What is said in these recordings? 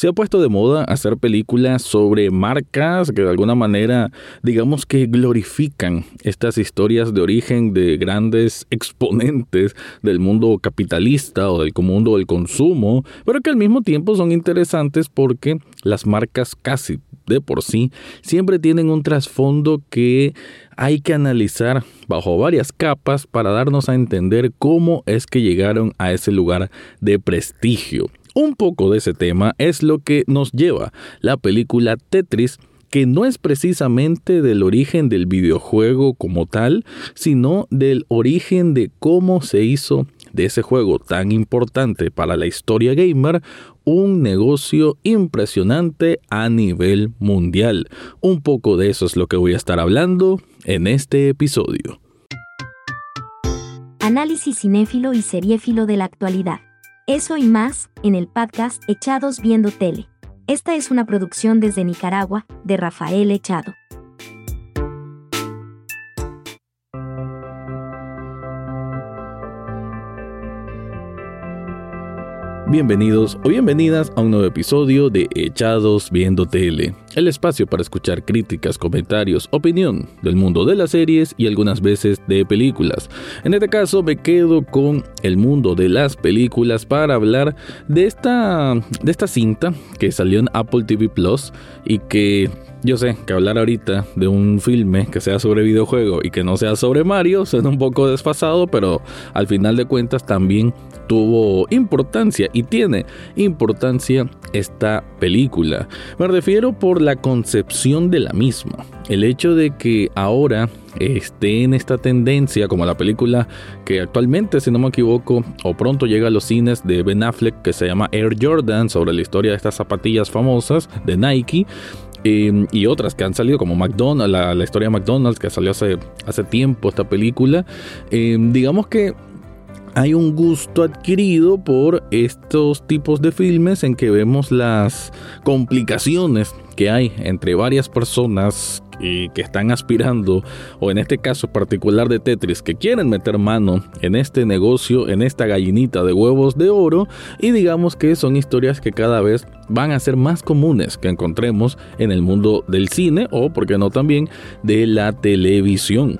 Se ha puesto de moda hacer películas sobre marcas que de alguna manera, digamos que glorifican estas historias de origen de grandes exponentes del mundo capitalista o del mundo del consumo, pero que al mismo tiempo son interesantes porque las marcas casi de por sí siempre tienen un trasfondo que hay que analizar bajo varias capas para darnos a entender cómo es que llegaron a ese lugar de prestigio. Un poco de ese tema es lo que nos lleva la película Tetris que no es precisamente del origen del videojuego como tal, sino del origen de cómo se hizo de ese juego tan importante para la historia gamer un negocio impresionante a nivel mundial. Un poco de eso es lo que voy a estar hablando en este episodio. Análisis cinéfilo y seriéfilo de la actualidad. Eso y más, en el podcast Echados Viendo Tele. Esta es una producción desde Nicaragua, de Rafael Echado. Bienvenidos o bienvenidas a un nuevo episodio de Echados Viendo Tele, el espacio para escuchar críticas, comentarios, opinión del mundo de las series y algunas veces de películas. En este caso me quedo con el mundo de las películas para hablar de esta, de esta cinta que salió en Apple TV Plus y que yo sé que hablar ahorita de un filme que sea sobre videojuego y que no sea sobre Mario suena un poco desfasado, pero al final de cuentas también tuvo importancia y tiene importancia esta película. Me refiero por la concepción de la misma. El hecho de que ahora esté en esta tendencia, como la película que actualmente, si no me equivoco, o pronto llega a los cines de Ben Affleck, que se llama Air Jordan, sobre la historia de estas zapatillas famosas de Nike. Em, y otras que han salido como McDonald's, la, historia de McDonald's que salió hace, hace tiempo esta película. Em, digamos que hay un gusto adquirido por estos tipos de filmes en que vemos las complicaciones que hay entre varias personas que están aspirando, o en este caso particular de Tetris, que quieren meter mano en este negocio, en esta gallinita de huevos de oro, y digamos que son historias que cada vez van a ser más comunes que encontremos en el mundo del cine o, por qué no también, de la televisión.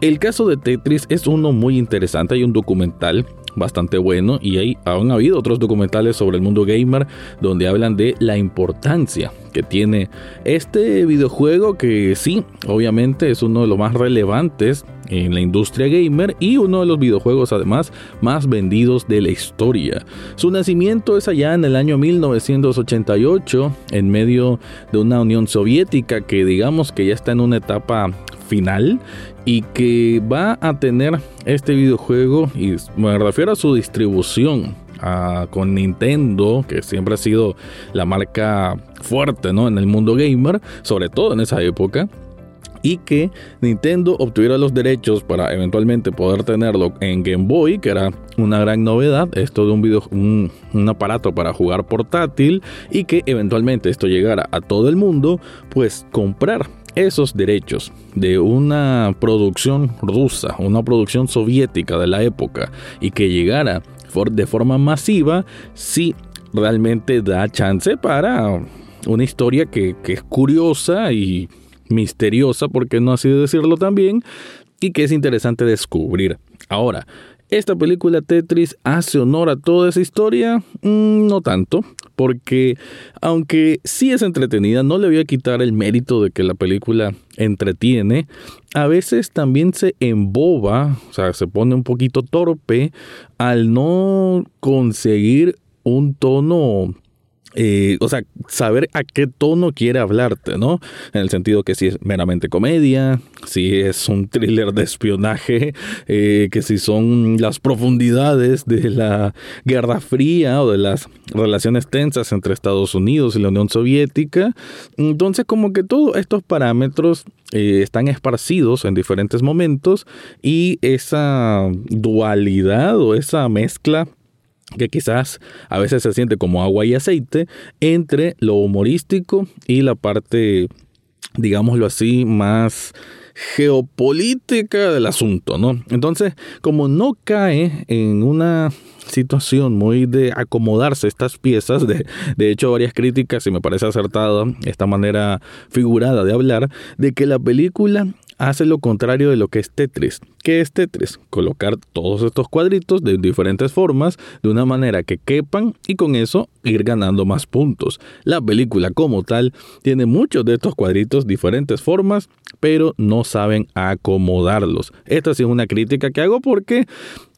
El caso de Tetris es uno muy interesante, hay un documental bastante bueno y hay, han habido otros documentales sobre el mundo gamer donde hablan de la importancia que tiene este videojuego que sí, obviamente es uno de los más relevantes en la industria gamer y uno de los videojuegos además más vendidos de la historia. Su nacimiento es allá en el año 1988 en medio de una Unión Soviética que digamos que ya está en una etapa final y que va a tener este videojuego y me refiero a su distribución con Nintendo, que siempre ha sido la marca fuerte ¿no? en el mundo gamer, sobre todo en esa época y que Nintendo obtuviera los derechos para eventualmente poder tenerlo en Game Boy, que era una gran novedad, esto de un, video, un, un, aparato para jugar portátil y que eventualmente esto llegara a todo el mundo, pues comprar esos derechos de una producción rusa, una producción soviética de la época y que llegara de forma masiva, sí realmente da chance para una historia que, que es curiosa y misteriosa, porque no así decirlo también, y que es interesante descubrir. Ahora, ¿Esta película Tetris hace honor a toda esa historia? Mm, no tanto, porque aunque sí es entretenida, no le voy a quitar el mérito de que la película entretiene. A veces también se emboba, o sea, se pone un poquito torpe al no conseguir un tono o sea, saber a qué tono quiere hablarte, ¿no? En el sentido que si es meramente comedia, si es un thriller de espionaje, eh, que si son las profundidades de la Guerra Fría o de las relaciones tensas entre Estados Unidos y la Unión Soviética. Entonces, como que todos estos parámetros eh, están esparcidos en diferentes momentos y esa dualidad o esa mezcla que quizás a veces se siente como agua y aceite entre lo humorístico y la parte, digámoslo así, más geopolítica del asunto, ¿no? Entonces, como no cae en una situación muy de acomodarse estas piezas, de, de hecho varias críticas, y me parece acertada esta manera figurada de hablar, de que la película hace lo contrario de lo que es Tetris. ¿Qué es Tetris? Colocar todos estos cuadritos de diferentes formas de una manera que quepan y con eso ir ganando más puntos. La película como tal tiene muchos de estos cuadritos diferentes formas, pero no saben acomodarlos. Esta sí es una crítica que hago porque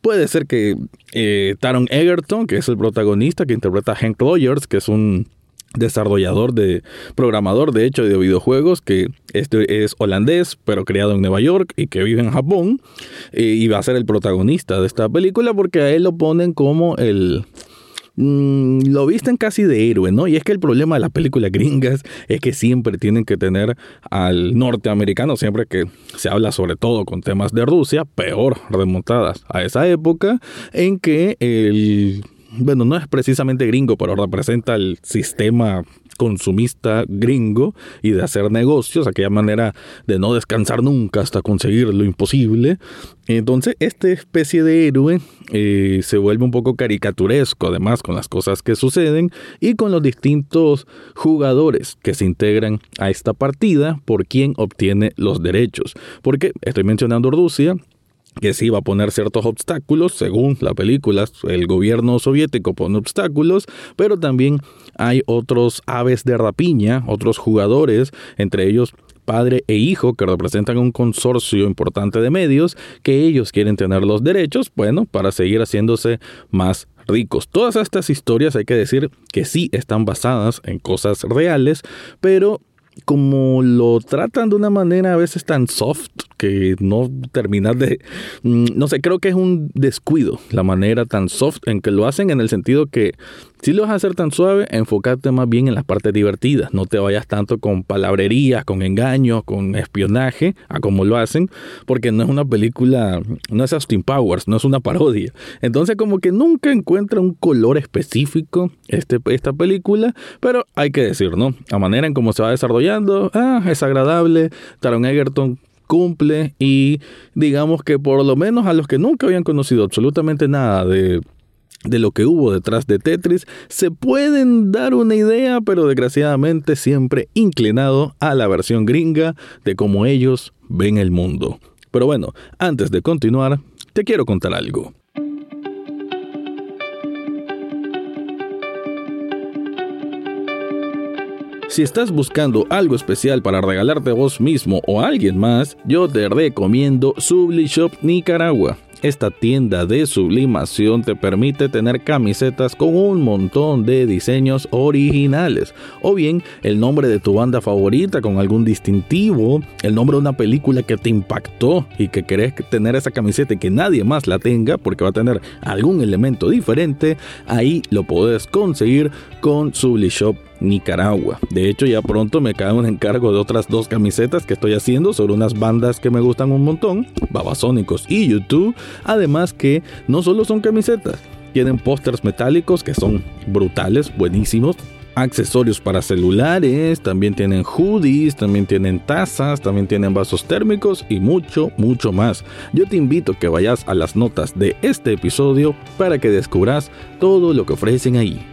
puede ser que eh, Taron Egerton, que es el protagonista que interpreta a Hank Rogers, que es un desarrollador de programador de hecho de videojuegos que este es holandés pero criado en Nueva York y que vive en Japón eh, y va a ser el protagonista de esta película porque a él lo ponen como el mm, lo visten casi de héroe, ¿no? Y es que el problema de las películas gringas es que siempre tienen que tener al norteamericano, siempre que se habla sobre todo con temas de Rusia, peor remontadas a esa época en que el bueno, no es precisamente gringo, pero representa el sistema consumista gringo y de hacer negocios, aquella manera de no descansar nunca hasta conseguir lo imposible. Entonces, esta especie de héroe eh, se vuelve un poco caricaturesco, además, con las cosas que suceden y con los distintos jugadores que se integran a esta partida por quien obtiene los derechos. Porque estoy mencionando Rusia, que sí va a poner ciertos obstáculos, según la película, el gobierno soviético pone obstáculos, pero también hay otros aves de rapiña, otros jugadores, entre ellos padre e hijo que representan un consorcio importante de medios que ellos quieren tener los derechos, bueno, para seguir haciéndose más ricos. Todas estas historias hay que decir que sí están basadas en cosas reales, pero como lo tratan de una manera a veces tan soft que no terminas de... Mm, no sé, creo que es un descuido la manera tan soft en que lo hacen en el sentido que si lo vas a hacer tan suave, enfócate más bien en las partes divertidas. No te vayas tanto con palabrerías, con engaños, con espionaje, a como lo hacen, porque no es una película, no es Austin Powers, no es una parodia. Entonces como que nunca encuentra un color específico este, esta película, pero hay que decir, ¿no? La manera en cómo se va desarrollando, ah, es agradable. Taron Egerton cumple y digamos que por lo menos a los que nunca habían conocido absolutamente nada de de lo que hubo detrás de Tetris, se pueden dar una idea, pero desgraciadamente siempre inclinado a la versión gringa de cómo ellos ven el mundo. Pero bueno, antes de continuar, te quiero contar algo. Si estás buscando algo especial para regalarte a vos mismo o a alguien más, yo te recomiendo Sublishop Nicaragua. Esta tienda de sublimación te permite tener camisetas con un montón de diseños originales, o bien el nombre de tu banda favorita con algún distintivo, el nombre de una película que te impactó y que querés tener esa camiseta y que nadie más la tenga porque va a tener algún elemento diferente, ahí lo puedes conseguir con Sublishop Nicaragua. De hecho, ya pronto me cae un encargo de otras dos camisetas que estoy haciendo sobre unas bandas que me gustan un montón, Babasónicos y YouTube. Además que no solo son camisetas, tienen pósters metálicos que son brutales, buenísimos. Accesorios para celulares, también tienen hoodies, también tienen tazas, también tienen vasos térmicos y mucho, mucho más. Yo te invito a que vayas a las notas de este episodio para que descubras todo lo que ofrecen ahí.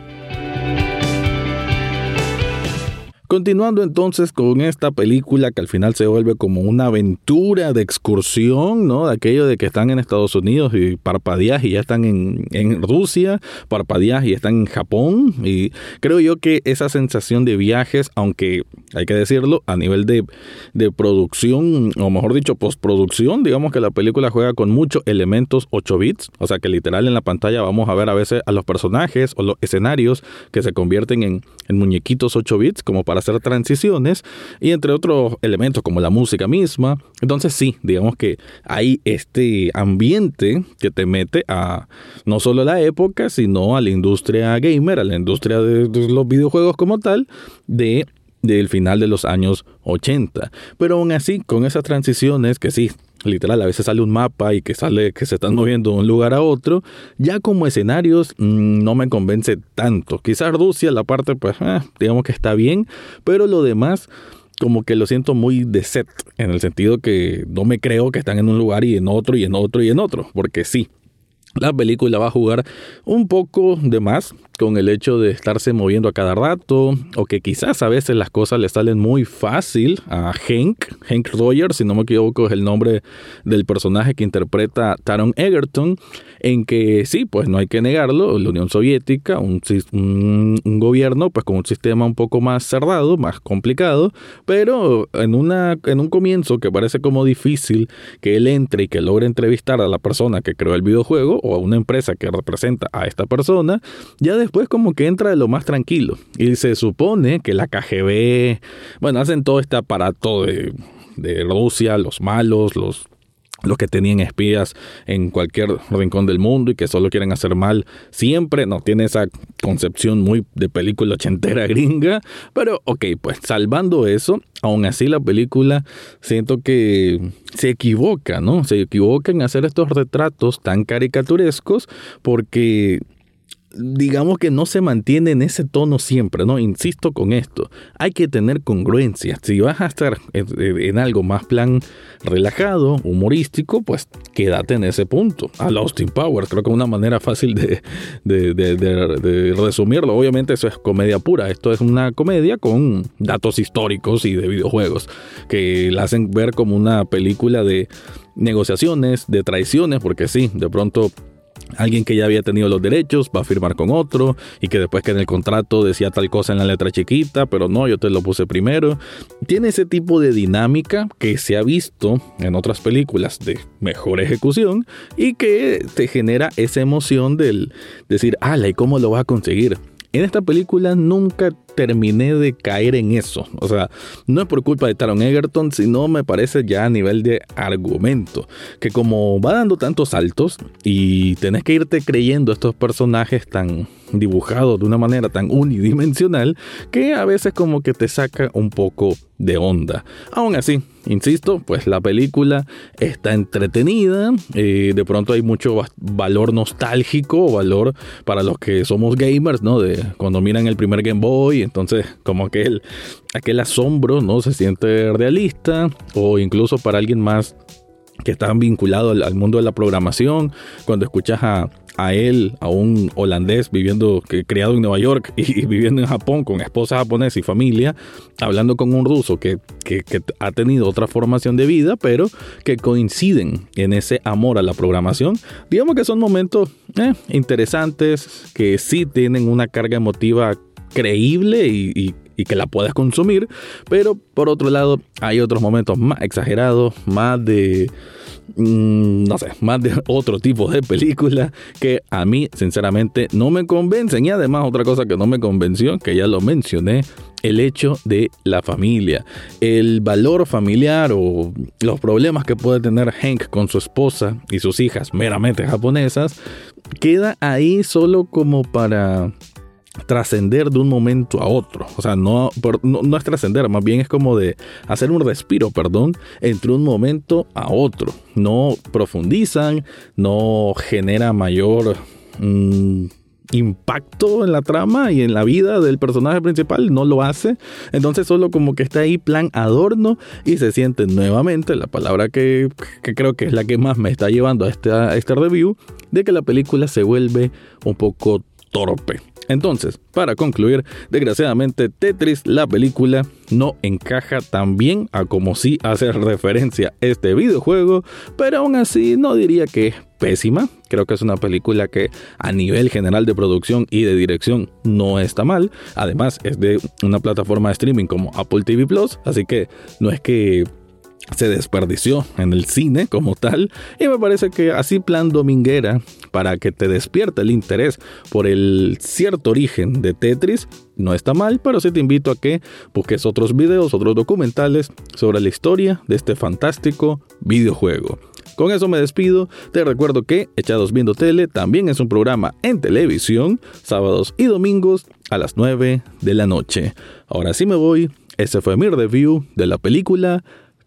Continuando entonces con esta película que al final se vuelve como una aventura de excursión, ¿no? De aquello de que están en Estados Unidos y parpadeas y ya están en, en Rusia, parpadeas y están en Japón. Y creo yo que esa sensación de viajes, aunque hay que decirlo, a nivel de, de producción, o mejor dicho, postproducción, digamos que la película juega con muchos elementos 8 bits, o sea que literal en la pantalla vamos a ver a veces a los personajes o los escenarios que se convierten en, en muñequitos 8 bits, como para hacer transiciones y entre otros elementos como la música misma. Entonces sí, digamos que hay este ambiente que te mete a no solo la época, sino a la industria gamer, a la industria de los videojuegos como tal, de del final de los años 80. Pero aún así, con esas transiciones que sí, literal, a veces sale un mapa y que sale que se están moviendo de un lugar a otro, ya como escenarios mm, no me convence tanto. Quizás Rusia, la parte, pues, eh, digamos que está bien, pero lo demás como que lo siento muy de set, en el sentido que no me creo que están en un lugar y en otro y en otro y en otro, porque sí, la película va a jugar un poco de más con el hecho de estarse moviendo a cada rato o que quizás a veces las cosas le salen muy fácil a Hank, Hank Roger, si no me equivoco es el nombre del personaje que interpreta Taron Egerton, en que sí, pues no hay que negarlo, la Unión Soviética, un, un, gobierno pues con un sistema un poco más cerrado, más complicado, pero en, una, en un comienzo que parece como difícil que él entre y que logre entrevistar a la persona que creó el videojuego o a una empresa que representa a esta persona, ya después después como que entra de lo más tranquilo. Y se supone que la KGB, bueno, hacen todo este aparato de, de Rusia, los malos, los los que tenían espías en cualquier rincón del mundo y que solo quieren hacer mal siempre, no tiene esa concepción muy de película ochentera gringa, pero ok, pues salvando eso, aún así la película siento que se equivoca, ¿no? Se equivoca en hacer estos retratos tan caricaturescos porque digamos que no se mantiene en ese tono siempre, ¿no? Insisto con esto, hay que tener congruencia. Si vas a estar en, algo más plan relajado, humorístico, pues quédate en ese punto. A Austin Powers, creo que una manera fácil de, de, resumirlo. Obviamente eso es comedia pura, esto es una comedia con datos históricos y de videojuegos, que la hacen ver como una película de negociaciones, de traiciones, porque sí, de pronto alguien que ya había tenido los derechos va a firmar con otro y que después que en el contrato decía tal cosa en la letra chiquita, pero no, yo te lo puse primero. Tiene ese tipo de dinámica que se ha visto en otras películas de mejor ejecución y que te genera esa emoción del decir, ala, ¿y cómo lo vas a conseguir? En esta película nunca terminé de caer en eso. O sea, no es por culpa de Taron Egerton, sino me parece ya a nivel de argumento. Que como va dando tantos saltos y tenés que irte creyendo estos personajes tan dibujados de una manera tan unidimensional que a veces como que te saca un poco de onda. Aún así, insisto, pues la película está entretenida, eh, de pronto hay mucho valor nostálgico, valor para los que somos gamers, ¿no? De cuando miran el primer Game Boy entonces como aquel, aquel asombro no se siente realista o incluso para alguien más que está vinculado al, mundo de la programación, cuando escuchas a, él, a un holandés viviendo, que, criado en Nueva York y, viviendo en Japón con esposa japonesa y familia, hablando con un ruso que, ha tenido otra formación de vida, pero que coinciden en ese amor a la programación, digamos que son momentos eh, interesantes, que sí tienen una carga emotiva creíble y, que la puedas consumir, pero por otro lado hay otros momentos más exagerados, más de mm, no sé, más de otro tipo de película que a mí sinceramente no me convencen. Y además otra cosa que no me convenció, que ya lo mencioné, el hecho de la familia. El valor familiar o los problemas que puede tener Hank con su esposa y sus hijas meramente japonesas, queda ahí solo como para trascender de un momento a otro. O sea, no, no, es trascender, más bien es como de hacer un respiro, perdón, entre un momento a otro. No profundizan, no genera mayor... Mm, impacto en la trama y en la vida del personaje principal, no lo hace. Entonces solo como que está ahí plan adorno y se siente nuevamente la palabra que, creo que es la que más me está llevando a este, a este review, de que la película se vuelve un poco torpe. Entonces, para concluir, desgraciadamente Tetris, la película, no encaja tan bien a como si hace referencia este videojuego, pero aún así no diría que es pésima. Creo que es una película que a nivel general de producción y de dirección no está mal. Además es de una plataforma de streaming como Apple TV Plus, así que no es que se desperdició en el cine como tal y me parece que así plan dominguera para que te despierte el interés por el cierto origen de Tetris no está mal, pero sí te invito a que busques otros videos, otros documentales sobre la historia de este fantástico videojuego. Con eso me despido, te recuerdo que Echados Viendo Tele también es un programa en televisión, sábados y domingos a las 9 de la noche. Ahora sí me voy, ese fue mi review de la película